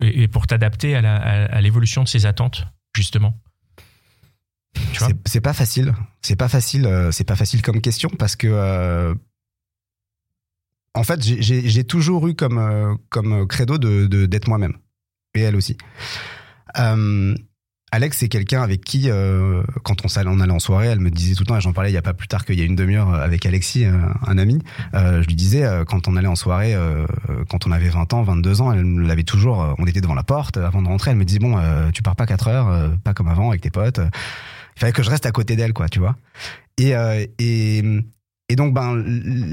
et et pour t'adapter à l'évolution de ces attentes, justement? C'est- pas facile. C'est pas facile. euh, C'est pas facile comme question parce que euh, en fait, j'ai- toujours eu comme euh, comme credo de de- d'être moi-même et elle aussi. Euh, Alex, c'est quelqu'un avec qui, euh, quand on, s'allait- on allait en soirée, elle me disait tout le temps, et j'en parlais il y a pas plus tard qu'il y a une demi-heure avec Alexis, euh, un ami, euh, je lui disais, euh, quand on allait en soirée, euh, quand on avait 20 ans, 22 ans, elle l'avait toujours, euh, on était devant la porte, euh, avant de rentrer, elle me disait, bon, euh, tu pars pas 4 heures, euh, pas comme avant avec tes potes, euh, il fallait que je reste à côté d'elle, quoi, tu vois. Et, euh, et, et donc, ben,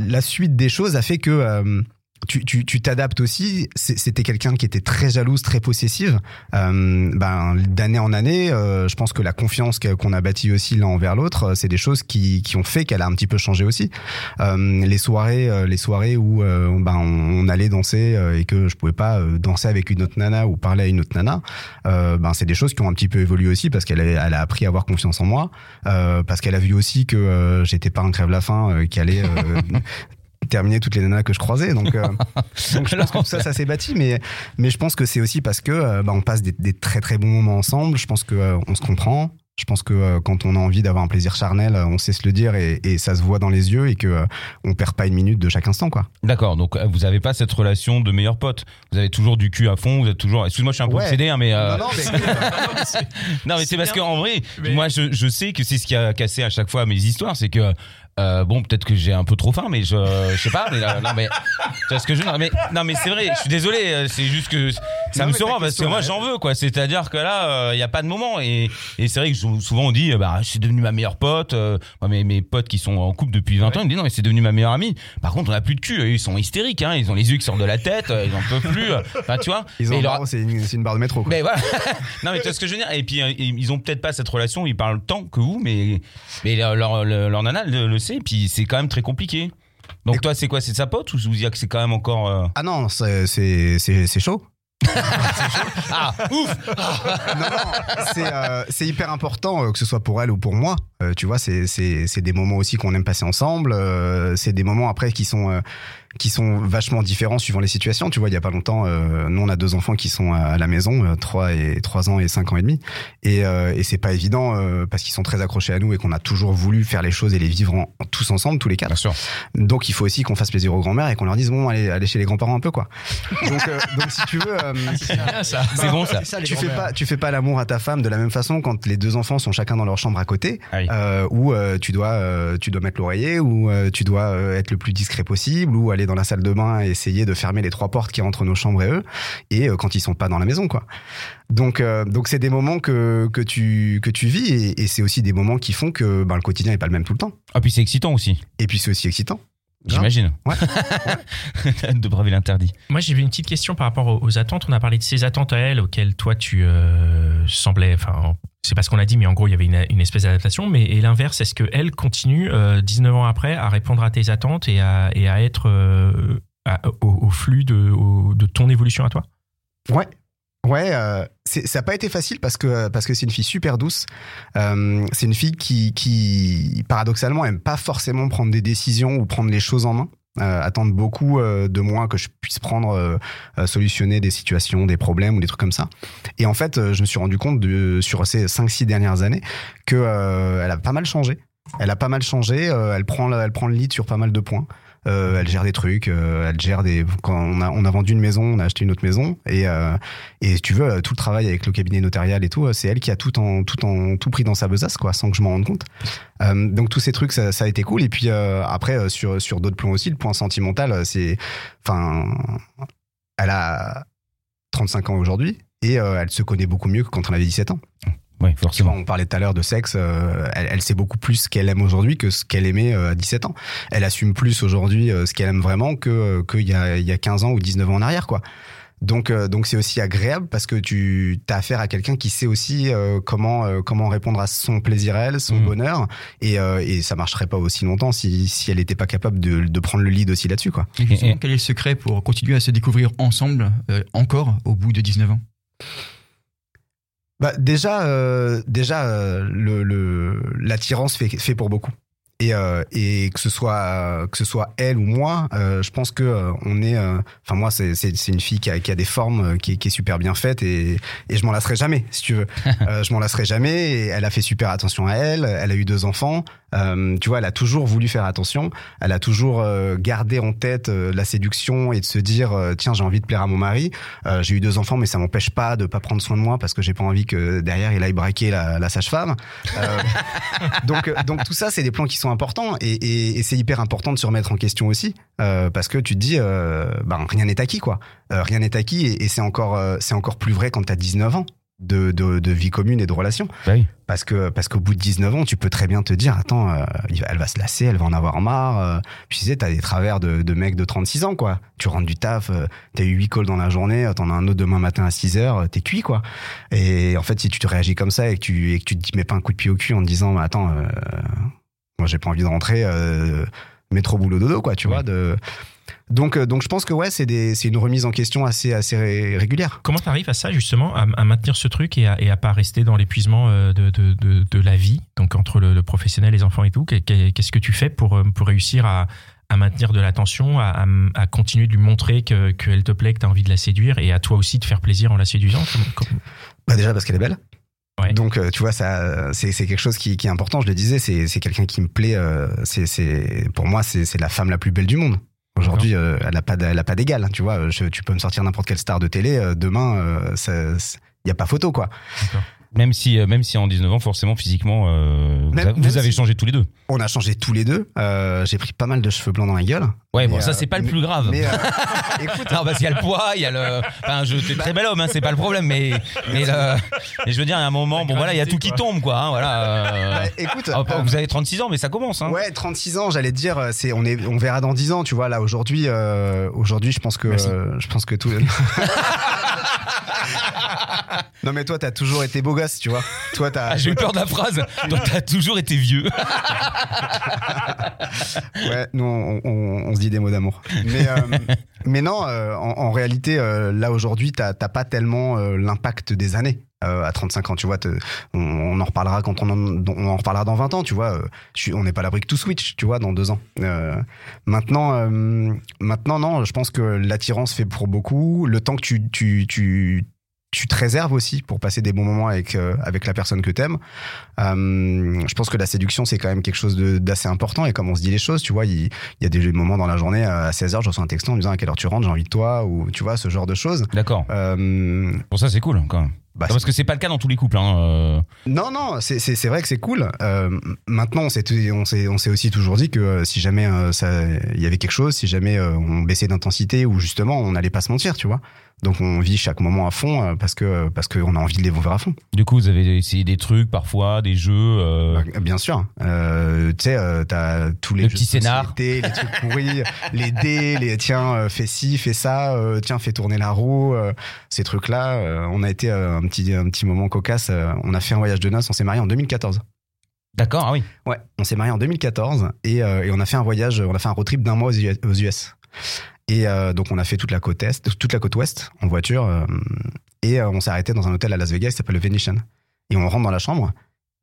la suite des choses a fait que euh, tu tu- tu t'adaptes aussi. C'était quelqu'un qui était très jalouse, très possessive. Euh, ben, d'année en année, euh, je pense que la confiance qu'on a bâtie aussi l'un envers l'autre, euh, c'est des choses qui, qui ont fait qu'elle a un petit peu changé aussi. Les soirées, les soirées où ben, on, allait danser et que je pouvais pas danser avec une autre nana ou parler à une autre nana, ben, c'est des choses qui ont un petit peu évolué aussi parce qu'elle a, elle a appris à avoir confiance en moi, parce qu'elle a vu aussi que j'étais pas un crève-la-faim euh, qui allait <laughs> terminer toutes les nanas que je croisais. Donc, euh, <laughs> donc je pense que tout ça, ça s'est bâti, mais, mais je pense que c'est aussi parce que euh, bah, on passe des, des très très bons moments ensemble. Je pense que euh, on se comprend. Je pense que euh, quand on a envie d'avoir un plaisir charnel, on sait se le dire et, et ça se voit dans les yeux et que on perd pas une minute de chaque instant, quoi. D'accord, donc vous avez pas cette relation de meilleur pote. Vous avez toujours du cul à fond, vous êtes toujours. Excuse-moi, je suis un peu Ouais. obsédé, hein, mais. Non, non, mais- <laughs> Non, mais C'est parce qu'en vrai, Mais- moi, je, je sais que c'est ce qui a cassé à chaque fois mes histoires, c'est que. Euh, bon, peut-être que j'ai un peu trop faim, mais je, je sais pas. Mais là, non, mais tu vois ce que je veux dire mais non, mais c'est vrai. Je suis désolé. euh, C'est juste que ça Non, me mais se ta rend parce que moi, j'en veux quoi. C'est-à-dire que là, il y a pas de moment et, et c'est vrai que je- souvent on dit, euh, bah, c'est devenu ma meilleure pote. euh, moi, mes, mes potes qui sont en couple depuis 20 ans, ils me disent non, mais c'est devenu ma meilleure amie. Par contre, on a plus de cul. Ils sont hystériques. Hein, ils ont les yeux qui sortent de la tête. euh, Ils en peuvent plus. euh, Enfin, tu vois. Ils ont leur- c'est une, barre de métro. Quoi. mais voilà. <laughs> non, mais tu vois ce que je veux dire. Et puis, euh, ils ont peut-être pas cette relation, ils parlent tant que vous, mais, mais leur, leur, leur nana le, le sait, et puis c'est quand même très compliqué. Donc, Et- toi, c'est quoi? C'est sa pote ou vous dire que c'est quand même encore. euh, Ah non, c'est c'est- c'est- c'est chaud. <laughs> Ah, ouf euh, c'est hyper important euh, que ce soit pour elle ou pour moi. Euh, tu vois, c'est des moments aussi qu'on aime passer ensemble. c'est des moments après qui sont qui sont vachement différents suivant les situations. Tu vois, il y a pas longtemps, euh, nous on a deux enfants qui sont à, à la maison, euh, trois et trois ans et cinq ans et demi, et, euh, et c'est pas évident euh, parce qu'ils sont très accrochés à nous et qu'on a toujours voulu faire les choses et les vivre en- tous ensemble, tous les quatre. Bien sûr. Donc il faut aussi qu'on fasse plaisir aux grands-mères et qu'on leur dise bon allez allez chez les grands-parents un peu quoi. Donc euh, <laughs> donc si tu veux. euh, bien ça. C'est bon ça. tu fais pas tu fais pas l'amour à ta femme de la même façon quand les deux enfants sont chacun dans leur chambre à côté Ah euh, où euh, tu dois euh, tu dois mettre l'oreiller ou euh, tu dois euh, être le plus discret possible ou aller dans la salle de bain et essayer de fermer les trois portes qui entre nos chambres et eux et euh, quand ils sont pas dans la maison quoi. Donc euh, donc c'est des moments que que tu que tu vis et, et c'est aussi des moments qui font que ben, le quotidien est pas le même tout le temps. Ah, puis c'est excitant aussi, et puis c'est aussi excitant j'imagine. Ouais. <laughs> de braver l'interdit. Moi, j'avais une petite question par rapport aux, aux attentes. On a parlé de ces attentes à elle auxquelles toi, tu euh, semblais. Enfin, c'est pas ce qu'on a dit, mais en gros, il y avait une, une espèce d'adaptation. Mais et l'inverse, est-ce qu'elle continue, euh, 19 ans après, à répondre à tes attentes et à, et à être euh, à- au, au flux de, au- de ton évolution à toi? Ouais. Ouais, euh, ça n'a pas été facile parce que parce que c'est une fille super douce. Euh, c'est une fille qui, qui paradoxalement aime pas forcément prendre des décisions ou prendre les choses en main. Euh, beaucoup euh, de moi que je puisse prendre solutionner des situations, des problèmes ou des trucs comme ça. Et en fait, je me suis rendu compte de, sur ces 5-6 dernières années que elle a pas mal changé. Elle a pas mal changé. elle prend le, elle prend le lead sur pas mal de points. Euh, elle gère des trucs, euh, elle gère des. Quand on a, on a vendu une maison, on a acheté une autre maison, et euh, et tu veux tout le travail avec le cabinet notarial et tout, c'est elle qui a tout en tout en tout pris dans sa besace quoi, sans que je m'en rende compte. Donc tous ces trucs, ça, a été cool. Et puis après sur sur d'autres plans aussi, le point sentimental, c'est, enfin, elle a 35 ans aujourd'hui et elle se connaît beaucoup mieux que quand on avait 17 ans. Vois, forcément. on parlait tout à l'heure de sexe, euh, elle, elle sait beaucoup plus ce qu'elle aime aujourd'hui que ce qu'elle aimait euh, à 17 ans. Elle assume plus aujourd'hui euh, ce qu'elle aime vraiment que euh, qu'il y a, il y a 15 ans ou 19 ans en arrière, quoi. Donc, euh, donc c'est aussi agréable parce que tu as affaire à quelqu'un qui sait aussi euh, comment euh, comment répondre à son plaisir à elle, son Mhm. bonheur, et, euh, et ça marcherait pas aussi longtemps si, si elle n'était pas capable de, de prendre le lead aussi là-dessus, quoi. Et justement, quel est le secret pour continuer à se découvrir ensemble euh, encore au bout de 19 ans? Bah déjà, euh, déjà euh, l'attirance fait fait pour beaucoup. Et, euh, et que ce soit que ce soit elle ou moi, euh, je pense que euh, on est. euh, Enfin moi, c'est c'est c'est une fille qui a, qui a des formes, euh, qui, est- qui est super bien faite et et je m'en lasserai jamais, si tu veux. <laughs> Euh, je m'en lasserai jamais. Et elle a fait super attention à elle. Elle a eu deux enfants. Euh, tu vois, elle a toujours voulu faire attention. Elle a toujours euh, gardé en tête euh, la séduction et de se dire euh, tiens j'ai envie de plaire à mon mari. Euh, j'ai eu deux enfants, mais ça m'empêche pas de pas prendre soin de moi parce que j'ai pas envie que derrière il aille braquer la, la sage-femme. Euh, <laughs> donc, euh, donc tout ça, c'est des plans qui sont importants et, et, et c'est hyper important de se remettre en question aussi euh, parce que tu te dis, euh, ben rien n'est acquis quoi. Euh, rien n'est acquis et, et c'est encore, c'est encore plus vrai quand t'as 19 ans. De, de, de vie commune et de relations Bah oui. parce que parce qu'au bout de 19 ans tu peux très bien te dire attends elle va se lasser elle va en avoir marre puis tu sais t'as des travers de, de mecs de 36 ans quoi tu rentres du taf t'as eu 8 calls dans la journée t'en as un autre demain matin à 6 heures t'es cuit quoi et en fait si tu te réagis comme ça et que tu et que tu te mets pas un coup de pied au cul en te disant bah, attends moi j'ai pas envie de rentrer euh, métro boulot dodo quoi tu Ouais. vois de donc euh, donc je pense que ouais c'est une remise en question assez assez ré- régulière Comment tu arrives à ça, justement, à, à maintenir ce truc et à, et à pas rester dans l'épuisement euh, de, de, de, de la vie, donc entre le, le professionnel, les enfants et tout? Qu'est- qu'est- Qu'est-ce que tu fais pour, euh, pour réussir à, à maintenir de l'attention, à, à, continuer de lui montrer que- qu'elle te plaît, que tu as envie de la séduire et à toi aussi de faire plaisir en la séduisant? Bah déjà parce qu'elle est belle. Ouais. Donc euh, tu vois ça c'est c'est quelque chose qui, qui est important. Je le disais c'est c'est quelqu'un qui me plaît. euh, c'est c'est pour moi c'est c'est la femme la plus belle du monde. Aujourd'hui euh, elle a pas elle a pas d'égal. hein, tu vois Je- tu peux me sortir n'importe quelle star de télé euh, demain euh, ça c'est- y a pas photo quoi. Même si, euh, même si en 19 ans, forcément, physiquement, euh, vous, Même- a- vous même avez si- changé tous les deux. On a changé tous les deux. Euh, J'ai pris pas mal de cheveux blancs dans la gueule. Ouais, bon, ça, c'est pas le plus grave. Mais euh, <laughs> écoute, Non, parce qu'il y a le poids, il y a le. Enfin, je t'es très bel homme, hein, c'est pas le problème, mais <laughs> mais, le... mais je veux dire, a un moment, bon voilà, il y a tout qui tombe, quoi. hein, voilà. euh. bah, écoute. Vous avez 36 ans, mais ça commence. Hein. Ouais, 36 ans, j'allais te dire, c'est on est, on verra dans 10 ans, tu vois. Là aujourd'hui, euh, aujourd'hui, je pense que, euh, je pense que tout. <laughs> <laughs> non mais toi, t'as toujours été beau gosse, tu vois. Toi, t'as. Ah, J'ai eu peur de la phrase. Toi, t'as toujours été vieux. Ouais, nous, on, on- on se dit des mots d'amour. Mais, euh, <laughs> mais non, euh, en, réalité, euh, là aujourd'hui, t'as pas tellement euh, l'impact des années. À 35 ans, tu vois, on, en reparlera quand on en, on en reparlera dans 20 ans, tu vois. on n'est pas à l'abri que tout switch, tu vois, dans deux ans. Maintenant, maintenant, non, je pense que l'attirance fait pour beaucoup. Le temps que tu, tu, tu, tu te réserves aussi pour passer des bons moments avec, euh, avec la personne que t'aimes. Euh, je pense que la séduction, c'est quand même quelque chose d'assez important. Et comme on se dit les choses, tu vois, il, il y a des moments dans la journée, à 16h, je reçois un texto en me disant à quelle heure tu rentres, j'ai envie de toi, ou tu vois, ce genre de choses. D'accord. Euh, Pour ça, c'est cool, quand même. bah, Non, parce que c'est pas le cas dans tous les couples. Hein. euh. non, non, c'est- vrai que c'est cool. Euh, maintenant, on s'est aussi toujours dit que euh, si jamais euh, il y avait quelque chose, si jamais euh, on baissait d'intensité ou justement on n'allait pas se mentir, tu vois. Donc on vit chaque moment à fond euh, parce que parce qu'on a envie de les vivre à fond. Du coup, vous avez essayé des trucs parfois, des jeux. euh, Bah, Bien sûr. Euh, tu sais, euh, t'as tous les Le jeux petit scénar. les trucs pourris, <laughs> les dés, les tiens, euh, fais ci, fais ça, euh, tiens, fais tourner la roue, euh, ces trucs-là. euh, on a été euh, un petit un petit moment cocasse. euh, on a fait un voyage de noces. On s'est marié en 2014. D'accord, ah oui. Ouais, on s'est marié en 2014 et, euh, et on a fait un voyage, on a fait un road trip d'un mois aux US. Et euh, donc on a fait toute la côte est, toute la côte ouest en voiture euh, et euh, on s'est arrêté dans un hôtel à Las Vegas qui s'appelle le Venetian. Et on rentre dans la chambre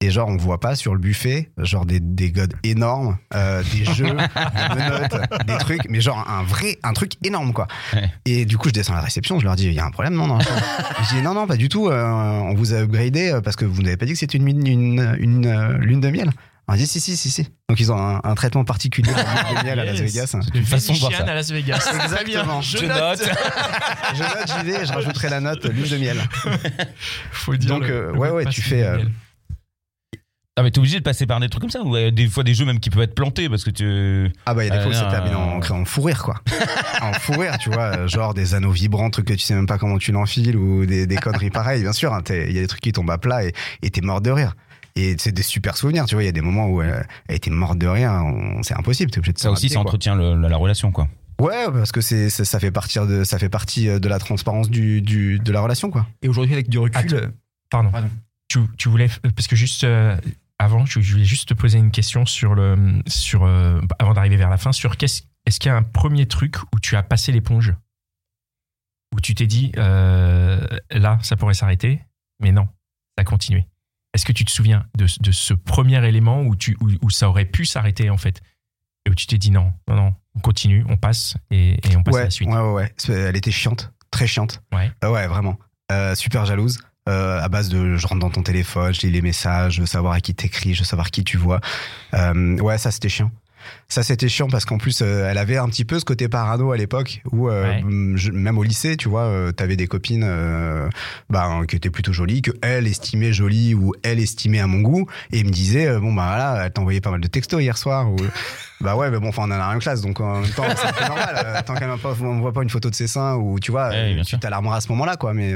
et genre on voit pas sur le buffet genre des des godes énormes, euh, des jeux, <laughs> des menottes, des trucs, mais genre un vrai un truc énorme quoi. Ouais. Et du coup je descends à la réception, je leur dis il y a un problème non non. je dis non non pas du tout, euh, on vous a upgradé parce que vous n'avez pas dit que c'était une une une, une, lune de miel. On dit si si si si. Donc ils ont un, un traitement particulier <laughs> miel à Las Yes. Vegas. De Une façon de voir ça. à Las Vegas. <laughs> Exactement. Je, Je note. <laughs> Je note, j'y vais, et je rajouterai la note lune de miel. Faut dire Donc, le- euh, le ouais, ouais, tu fais, euh. Ah mais t'es obligé de passer par des trucs comme ça ou euh, des fois des jeux même qui peuvent être plantés parce que tu Ah bah il y a des Ah, fois où ça termine en, en fou rire quoi. en fou rire, tu vois, euh, genre des anneaux vibrants, trucs que tu sais même pas comment tu l'enfiles ou des, des conneries pareilles, bien sûr. hein, Il y a des trucs qui tombent à plat et t'es mort de rire. Et c'est des super souvenirs, tu vois. Il y a des moments où elle, elle était morte de rire, on- c'est impossible. T'es obligé de ça aussi ça entretient le- la, la relation quoi. Ouais, parce que c'est ça fait partie de ça fait partie euh, de la transparence du, du de la relation quoi. Et aujourd'hui, avec du recul, Attends. euh, Pardon. Pardon. Tu, tu voulais euh, parce que juste euh, avant, je, je voulais juste te poser une question sur le sur euh, avant d'arriver vers la fin sur qu'est-ce est-ce qu'il y a un premier truc où tu as passé l'éponge? Où tu t'es dit euh, là ça pourrait s'arrêter mais non ça a continué. Est-ce que tu te souviens de, de ce premier élément où tu où, où ça aurait pu s'arrêter en fait? Et où tu t'es dit non non non on continue on passe et, et on passe à Ouais, la suite. ouais, ouais, ouais. Elle était chiante, très chiante. Ouais. Euh, ouais, vraiment. Euh, super jalouse. Euh, à base de je rentre dans ton téléphone, je lis les messages, je veux savoir à qui t'écris, je veux savoir qui tu vois. Euh, ouais, ça c'était chiant. Ça c'était chiant parce qu'en plus euh, elle avait un petit peu ce côté parano à l'époque où euh, Ouais. je- même au lycée, tu vois, euh, t'avais des copines bah, qui étaient plutôt jolies, que elle estimait jolies ou elle estimait à mon goût. Et me disait bon bah voilà, elle t'envoyait pas mal de textos hier soir ou <laughs> bah ouais mais bon enfin on en a rien classe donc en même temps c'est normal tant qu'elle ne voit pas une photo de ses seins ou tu vois Ouais, euh, bien tu t'alarmeras à ce moment-là quoi mais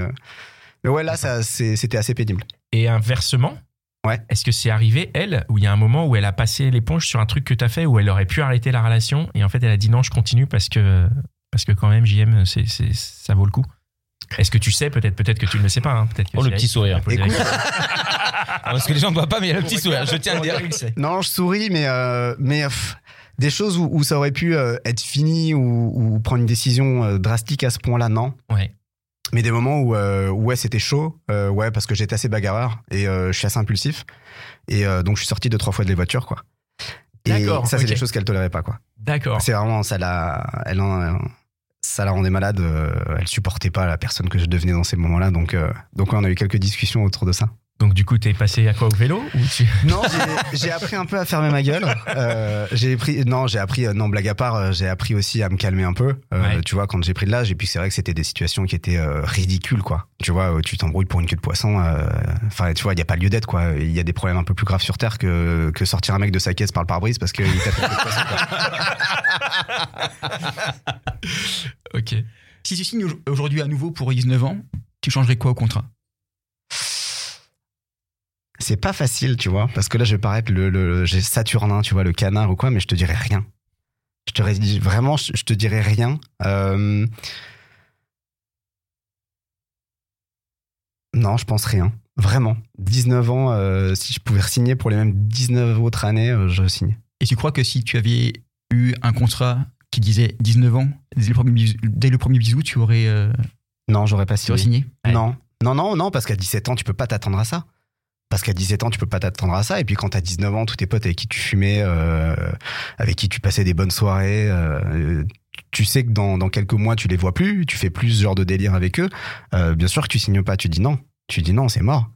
mais ouais là c'était assez pénible. Et inversement, Ouais. est-ce que c'est arrivé, elle, où il y a un moment où elle a passé l'éponge sur un truc que tu as fait, où elle aurait pu arrêter la relation, et en fait elle a dit non, je continue parce que, parce que quand même, JM, c'est, c'est, ça vaut le coup Est-ce que tu sais, peut-être peut-être que tu ne le sais pas, hein, peut-être que Oh, le petit sourire. question. <laughs> Parce que les gens ne voient pas mais il y a le petit sourire, je tiens à le dire. non je souris mais euh, mais pff, des choses où, où ça aurait pu euh, être fini ou, ou prendre une décision euh, drastique à ce point-là non Ouais. Mais des moments où euh, ouais c'était chaud euh, ouais parce que j'étais assez bagarreur et euh, je suis assez impulsif et donc je suis sorti deux trois fois de les voitures quoi et ça c'est ok. des choses qu'elle tolérait pas quoi D'accord. C'est vraiment ça la, elle en- ça la rendait malade. elle supportait pas la personne que je devenais dans ces moments-là. Donc, euh, donc ouais, on a eu quelques discussions autour de ça. Du coup, t'es passé à quoi au vélo ou tu... <laughs> Non, j'ai- appris un peu à fermer ma gueule. Euh, j'ai pris, non, j'ai appris, euh, non, blague à part, euh, j'ai appris aussi à me calmer un peu. euh, Ouais. Tu vois, quand j'ai pris de l'âge, et puis c'est vrai que c'était des situations qui étaient euh, ridicules, quoi. Tu vois, tu t'embrouilles pour une queue de poisson. euh, Enfin, tu vois, il y a pas lieu d'être, quoi. Il y a des problèmes un peu plus graves sur terre que que sortir un mec de sa caisse par le pare-brise parce qu'il tape une queue de poisson. quoi. <laughs> Ok. si tu signes au- aujourd'hui à nouveau pour 19 ans, tu changerais quoi au contrat? C'est pas facile, tu vois, parce que là, je vais paraître le, le j'ai Saturnin, tu vois, le canard ou quoi, mais je te dirais rien. Je te ré- vraiment, je te dirais rien. Euh, Non, je pense rien. Vraiment. 19 ans, euh, si je pouvais signer pour les mêmes 19 autres années, euh, je signe. Et tu crois que si tu avais eu un contrat qui disait 19 ans, dès le premier bisou, dès le premier bisou tu aurais, euh, Non, j'aurais pas signé. signé? Ouais. Non, non, non, non, parce qu'à 17 ans, tu peux pas t'attendre à ça. Parce qu'à 17 ans, tu peux pas t'attendre à ça. Et puis quand t'as 19 ans, tous tes potes avec qui tu fumais, euh, avec qui tu passais des bonnes soirées, euh, tu sais que dans, dans quelques mois, tu les vois plus, tu fais plus ce genre de délire avec eux. Euh, bien sûr que tu signes pas, tu dis non. Tu dis non, c'est mort.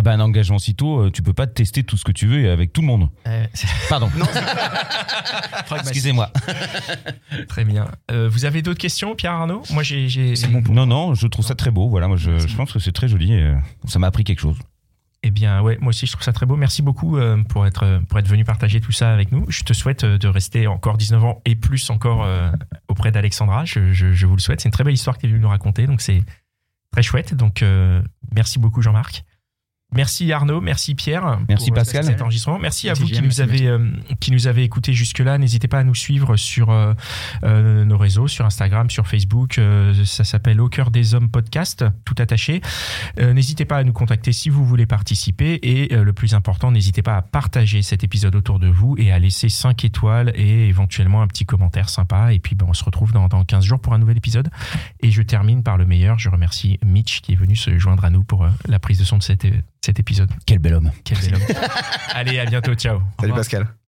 Ah bah un engagement si tôt, euh, tu peux pas tester tout ce que tu veux avec tout le monde. Euh, Pardon. Non, <laughs> Excusez-moi. <laughs> très bien. Euh, vous avez d'autres questions, Pierre Arnaud? Moi, j'ai, bon Non non, je trouve ça très beau. Voilà, moi je, pense que c'est très joli. et, ça m'a appris quelque chose. Eh bien, ouais, moi aussi, je trouve ça très beau. Merci beaucoup euh, pour être pour être venu partager tout ça avec nous. Je te souhaite euh, de rester encore 19 ans et plus encore euh, auprès d'Alexandra. Je, je, je vous le souhaite. C'est une très belle histoire que tu es venu nous raconter, donc c'est très chouette. Donc, euh, merci beaucoup, Jean-Marc. Merci Arnaud, merci Pierre. Merci pour, euh, Pascal. Cet enregistrement. Merci, à vous qui nous avez euh, qui nous avez écoutés jusque là. N'hésitez pas à nous suivre sur euh, euh, nos réseaux, sur Instagram, sur Facebook. Euh, ça s'appelle Au cœur des hommes podcast, tout attaché. Euh, n'hésitez pas à nous contacter si vous voulez participer et euh, le plus important, n'hésitez pas à partager cet épisode autour de vous et à laisser 5 étoiles et éventuellement un petit commentaire sympa. Et puis ben, on se retrouve dans, dans 15 jours pour un nouvel épisode. Et je termine par le meilleur. Je remercie Mitch qui est venu se joindre à nous pour la prise de son de cet, cet épisode. Quel bel homme. Quel bel homme. <laughs> Allez, à bientôt. Ciao. Salut. Pascal.